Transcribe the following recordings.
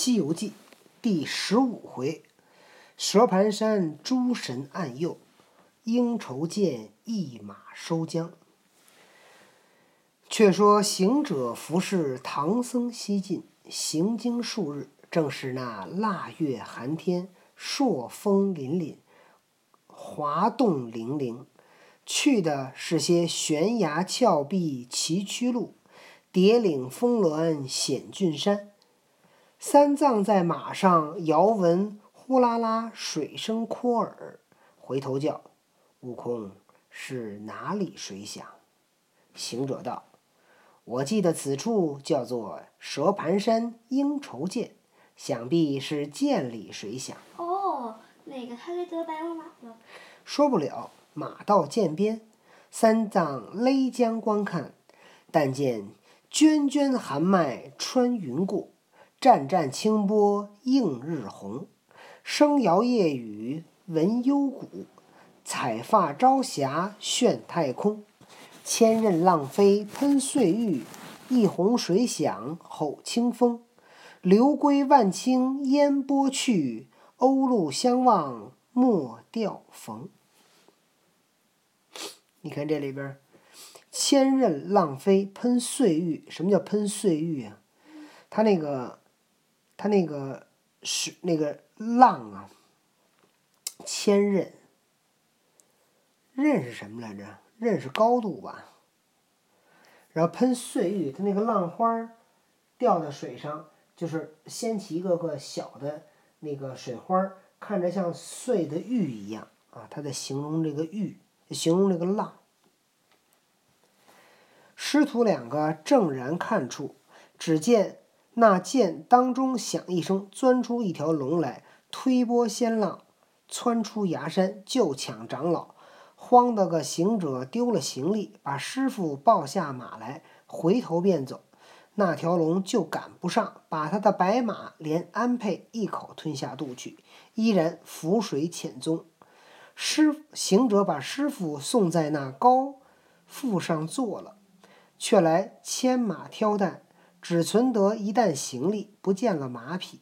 西游记》第十五回：蛇盘山诸神暗佑，应酬见一马收缰。却说行者服侍唐僧西进，行经数日，正是那腊月寒天，朔风凛凛，华动凌凌。去的是些悬崖峭壁崎岖路，叠岭峰峦险峻山。三藏在马上遥闻呼啦啦水声阔耳，回头叫：“悟空，是哪里水响？”行者道：“我记得此处叫做蛇盘山鹰愁涧，想必是涧里水响。”哦，那个他给得白龙马了。说不了，马到涧边，三藏勒缰观看，但见涓涓寒脉穿云过。湛湛清波映日红，声摇夜雨闻幽谷，彩发朝霞炫太空。千仞浪飞喷碎玉，一泓水响吼清风。流归万顷烟波去，鸥鹭相望莫钓逢。你看这里边，千仞浪飞喷碎玉，什么叫喷碎玉啊？它那个。它那个是那个浪啊，千仞，仞是什么来着？仞是高度吧。然后喷碎玉，它那个浪花儿掉在水上，就是掀起一个个小的那个水花儿，看着像碎的玉一样啊。它在形容这个玉，形容这个浪。师徒两个正然看处，只见。那剑当中响一声，钻出一条龙来，推波掀浪，窜出崖山，就抢长老。慌得个行者丢了行李，把师傅抱下马来，回头便走。那条龙就赶不上，把他的白马连鞍辔一口吞下肚去，依然浮水潜踪。师行者把师傅送在那高阜上坐了，却来牵马挑担。只存得一担行李，不见了马匹。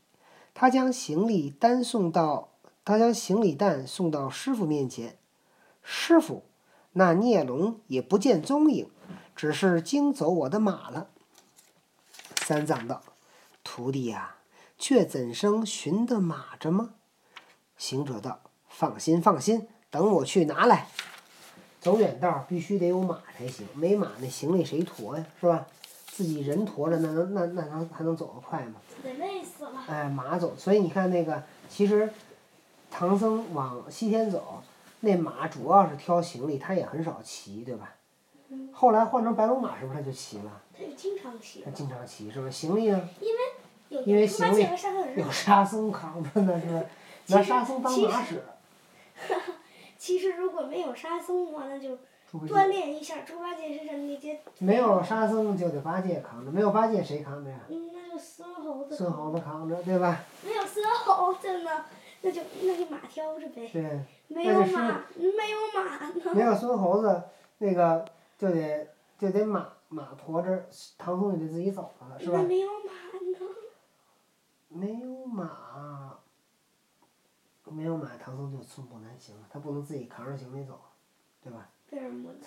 他将行李单送到，他将行李担送到师傅面前。师傅，那孽龙也不见踪影，只是惊走我的马了。三藏道：“徒弟呀，却怎生寻得马着吗？”行者道：“放心，放心，等我去拿来。走远道必须得有马才行，没马那行李谁驮呀？是吧？”自己人驮着，那能那那能还能走得快吗？得累死了。哎，马走，所以你看那个，其实唐僧往西天走，那马主要是挑行李，他也很少骑，对吧？嗯。后来换成白龙马，是不是他就骑了？他就经常骑。他经常骑，是不是？行李呢？因为有因为行李有沙僧扛着呢，是不是？拿沙僧当马使。其实如果没有沙僧的话，那就。锻炼一下，猪八戒身上那些。没有沙僧就得八戒扛着，没有八戒谁扛着呀？嗯，那就孙猴子。孙猴子扛着，对吧？没有孙猴子呢，那就那就马挑着呗。对。没有马，没有马呢。没有孙猴子，那个就得就得马马驮着，唐僧就得自己走了，是吧？没有马呢。没有马，没有马，唐僧就寸步难行了。他不能自己扛着行李走，对吧？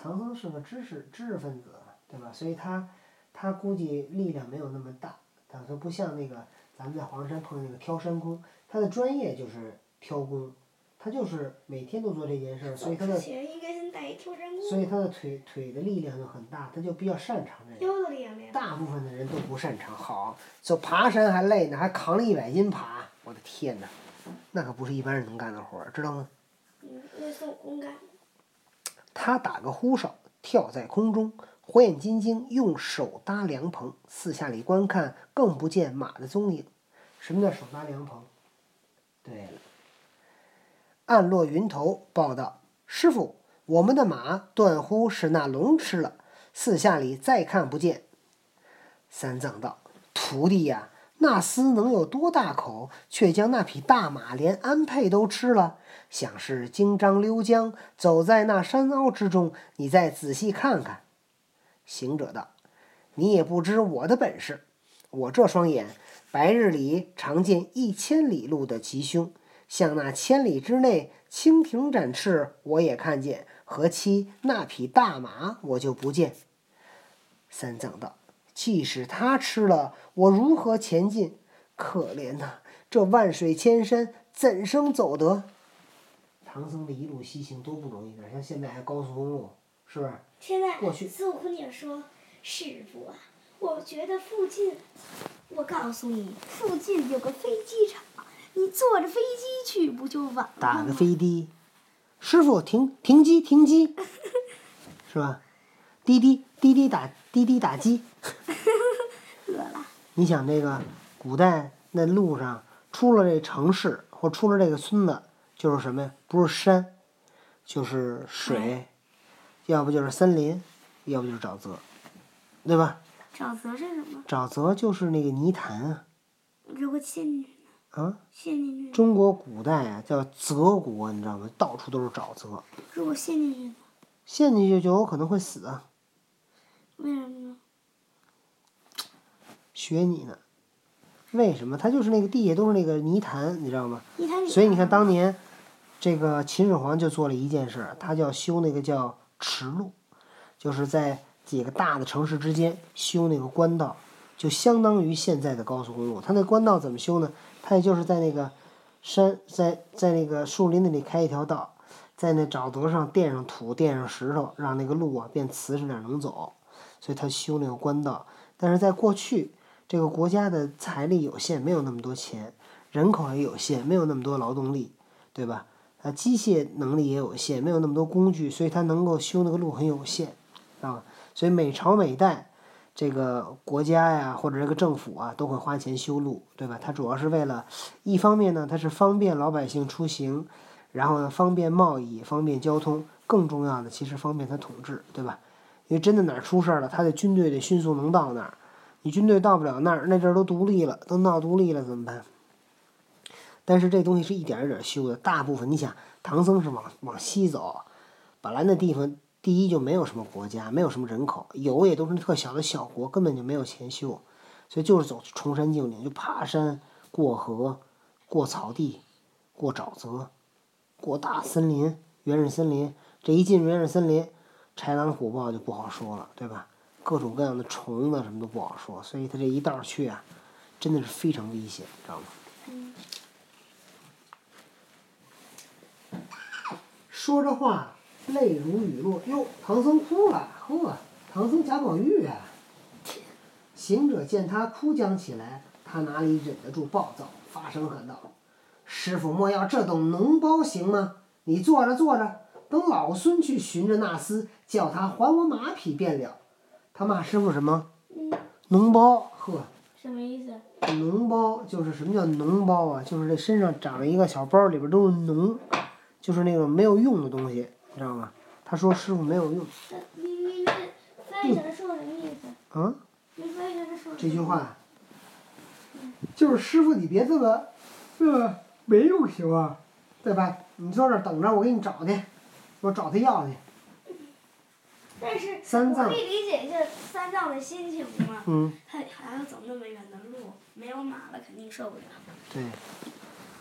唐僧是个知识知识分子，对吧？所以他他估计力量没有那么大，他说不像那个咱们在黄山碰见那个挑山工，他的专业就是挑工，他就是每天都做这件事儿，所以他的所以他的腿腿的力量就很大，他就比较擅长这个。大部分的人都不擅长，好，就爬山还累呢，还扛了一百斤爬，我的天哪，那可不是一般人能干的活儿，知道吗？嗯，那是我公干。他打个呼哨，跳在空中，火眼金睛用手搭凉棚，四下里观看，更不见马的踪影。什么叫手搭凉棚？对了，暗落云头报道：“师傅，我们的马断乎是那龙吃了。”四下里再看不见。三藏道：“徒弟呀，那厮能有多大口，却将那匹大马连鞍辔都吃了？”想是金章溜江，走在那山凹之中。你再仔细看看。行者道：“你也不知我的本事，我这双眼白日里常见一千里路的吉凶，像那千里之内蜻蜓展翅，我也看见；何期那匹大马，我就不见。”三藏道：“即使他吃了，我如何前进？可怜呐，这万水千山，怎生走得？”唐僧这一路西行多不容易，哪像现在还高速公路，是不是？现在过去孙悟空也说：“师傅啊，我觉得附近，我告诉你，附近有个飞机场，你坐着飞机去不就完了吗？”打个飞的，师傅停停机停机，是吧？滴滴滴滴打滴滴打机。饿了，你想这个古代那路上，出了这城市或出了这个村子，就是什么呀？不是山，就是水，要不就是森林，要不就是沼泽，对吧？沼泽是什么？沼泽就是那个泥潭啊如果陷进去呢？啊！陷进去？中国古代啊叫泽国，你知道吗？到处都是沼泽，如果陷进去呢？陷进去就有可能会死啊！为什么呢？学你呢？为什么？它就是那个地下都是那个泥潭，你知道吗？所以你看当年，这个秦始皇就做了一件事儿，他就要修那个叫驰路，就是在几个大的城市之间修那个官道，就相当于现在的高速公路。他那官道怎么修呢？他也就是在那个山，在在那个树林子里开一条道，在那沼泽上垫上土，垫上石头，让那个路啊变瓷实点儿能走。所以他修那个官道。但是在过去，这个国家的财力有限，没有那么多钱，人口也有限，没有那么多劳动力，对吧？啊，机械能力也有限，没有那么多工具，所以他能够修那个路很有限，啊，所以每朝每代，这个国家呀或者这个政府啊都会花钱修路，对吧？它主要是为了，一方面呢，它是方便老百姓出行，然后呢方便贸易，方便交通，更重要的其实方便他统治，对吧？因为真的哪儿出事儿了，他的军队得迅速能到那儿。你军队到不了那儿，那阵儿都独立了，都闹独立了，怎么办？但是这东西是一点一点修的，大部分你想，唐僧是往往西走，本来那地方第一就没有什么国家，没有什么人口，有也都是特小的小国，根本就没有钱修，所以就是走崇山峻岭，就爬山、过河、过草地、过沼泽、过大森林、原始森林。这一进原始森林，豺狼虎豹就不好说了，对吧？各种各样的虫子什么都不好说，所以他这一道去啊，真的是非常危险，知道吗？说着话，泪如雨落。哟，唐僧哭了，呵，唐僧贾宝玉啊！行者见他哭将起来，他哪里忍得住暴躁，发声喊道：“师傅莫要这等脓包行吗？你坐着坐着，等老孙去寻着那厮，叫他还我马匹便了。”他骂师傅什么？嗯，脓包，呵。什么意思？脓包就是什么叫脓包啊？就是这身上长了一个小包，里边都是脓，就是那种没有用的东西，你知道吗？他说师傅没有用，呃你你你翻译成说什么意思？啊，你翻译成说这句话，就是师傅你别这么，这么没用行吗？对吧？你坐这儿等着，我给你找去，我找他要去。但是三藏我可以理解一下三藏的心情嘛，嗯，还还要走那么远的路，没有马了肯定受不了。对。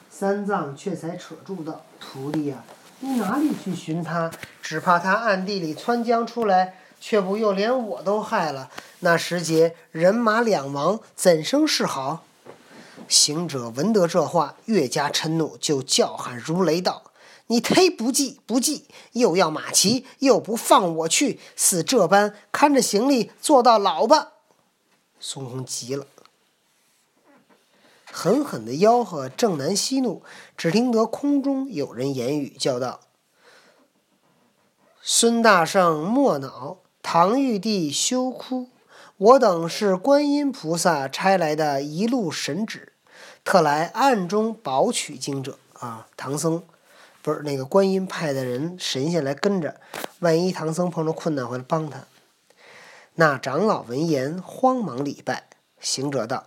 三藏却才扯住道：“徒弟呀、你哪里去寻他？只怕他暗地里窜将出来，却不又连我都害了。那时节人马两亡，怎生是好？”行者闻得这话，越加嗔怒，就叫喊如雷道：“你忒不济不济，又要马骑，又不放我去，似这般看着行李，做到老吧！”孙悟空急了。狠狠地吆喝，正南息怒，只听得空中有人言语，叫道：“孙大圣莫恼，唐玉帝休哭。我等是观音菩萨差来的一路神旨，特来暗中保取经者啊。唐僧那个观音派的人神仙来跟着，万一唐僧碰着困难回来帮他。”那长老闻言，慌忙礼拜。行者道：“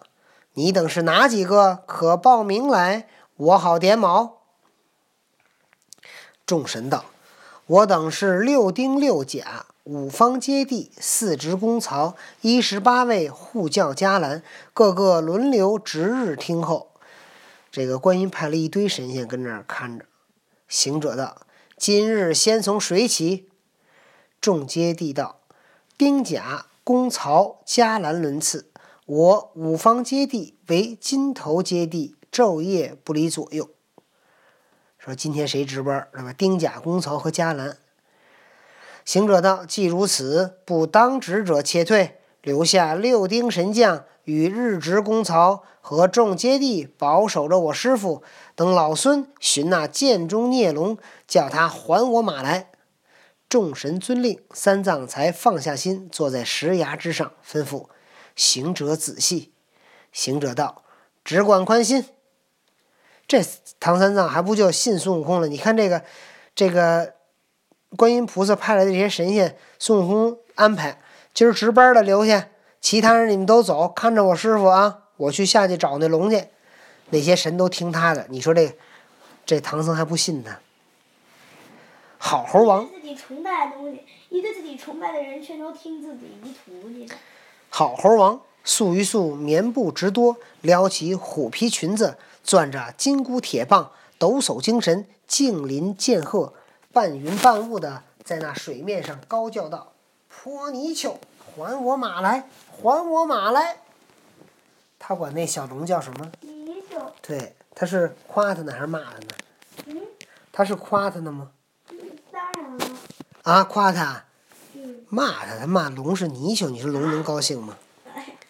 你等是哪几个？可报名来，我好点卯。”众神道：“我等是六丁六甲，五方揭谛，四执公曹，一十八位护教伽蓝，个个轮流值日听候。这个观音派了一堆神仙跟那儿看着。行者道：“今日先从谁起？”众皆地道：“丁甲、公曹、伽蓝轮次。我五方揭谛为金头揭谛，昼夜不离左右。”说今天谁值班？那么？丁甲、公曹和伽蓝。行者道：“既如此，不当值者且退，留下六丁神将与日值公曹和众揭谛保守着我师傅。等老孙寻那剑中孽龙，叫他还我马来。”众神遵令，三藏才放下心，坐在石崖之上，吩咐行者仔细。行者道：“只管宽心。”这唐三藏还不就信孙悟空了？你看这个，这个观音菩萨派来的这些神仙，孙悟空安排今儿值班的留下，其他人你们都走，看着我师傅啊！我去下去找那龙去。那些神都听他的，你说这这唐僧还不信他？好猴王，自己崇拜的东西，一个自己崇拜的人，全都听自己一徒弟的。好猴王，素一素棉布直多，撩起虎皮裙子。攥着金箍铁棒，抖擞精神，静临剑鹤，半云半雾的在那水面上高叫道：“泼泥鳅，还我马来！还我马来！”他管那小龙叫什么？泥鳅。对，他是夸他呢还是骂他呢？嗯。他是夸他呢吗？当然了。啊，夸他。嗯。骂他，他骂龙是泥鳅，你说龙能高兴吗？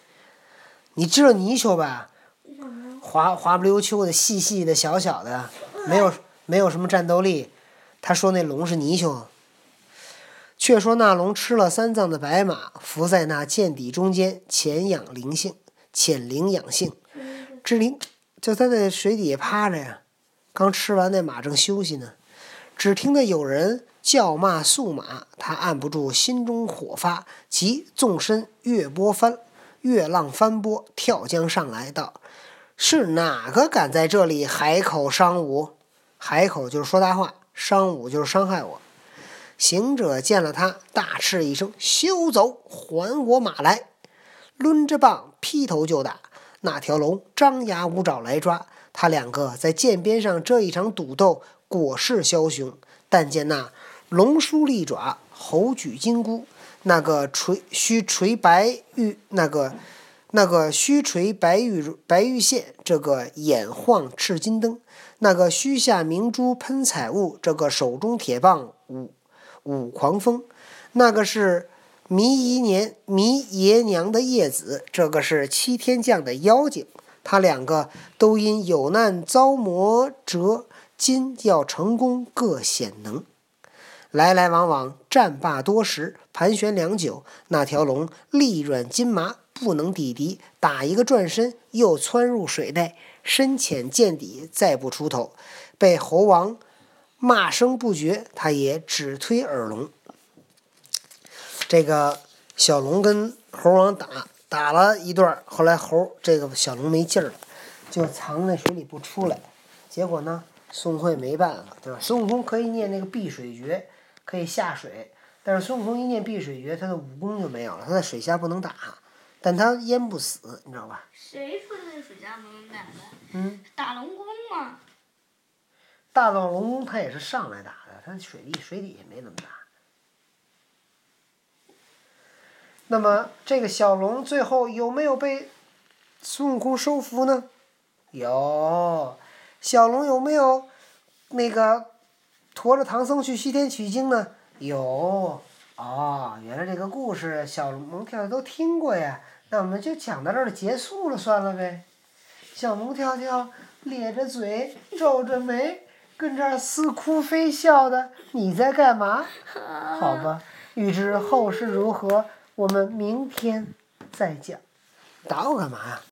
你知道泥鳅吧？滑滑不溜秋的、细细的、小小的，没有没有什么战斗力。他说那龙是泥鳅。却说那龙吃了三藏的白马，伏在那涧底中间，潜养灵性，潜灵养性，之灵就他在水底下趴着呀。刚吃完那马正休息呢，只听得有人叫骂素马，他按不住心中火发，即纵身越波翻，越浪翻波，跳江上来道。是哪个敢在这里海口伤吾？海口就是说大话，伤吾就是伤害我。行者见了他，大吃一声：“休走！还我马来！”抡着棒劈头就打。那条龙张牙舞爪来抓他。两个在涧边上这一场赌斗，果是枭雄。但见那龙舒利爪，猴举金箍，那个垂须垂白玉，那个。那个须垂白玉白玉线，这个眼晃赤金灯；那个须下明珠喷彩雾，这个手中铁棒舞舞狂风；那个是弥姨年弥爷娘的叶子，这个是七天将的妖精。他两个都因有难遭磨折，今要成功各显能。来来往往战罢多时，盘旋良久，那条龙力软筋麻。不能抵敌，打一个转身，又窜入水内，深浅见底，再不出头，被猴王骂声不绝，他也只推耳聋。这个小龙跟猴王打打了一段，后来猴这个小龙没劲儿了，就藏在水里不出来。结果呢，孙悟空也没办法，对吧？孙悟空可以念那个避水诀，可以下水，但是孙悟空一念避水诀，他的武功就没有了，他在水下不能打。但他淹不死，你知道吧？谁说在水下不能打的？嗯。打龙宫嘛。大闹龙宫，他也是上来打的，他水底水底下没怎么打。那么这个小龙最后有没有被孙悟空收服呢？有。小龙有没有那个驮着唐僧去西天取经呢？有。哦，原来这个故事小龙跳跳都听过呀。那我们就讲到这儿结束了，算了呗。小龙跳跳咧着嘴，皱着眉，跟这儿似哭非笑的，你在干嘛？好吧，欲知后事如何，我们明天再讲。打我干嘛呀？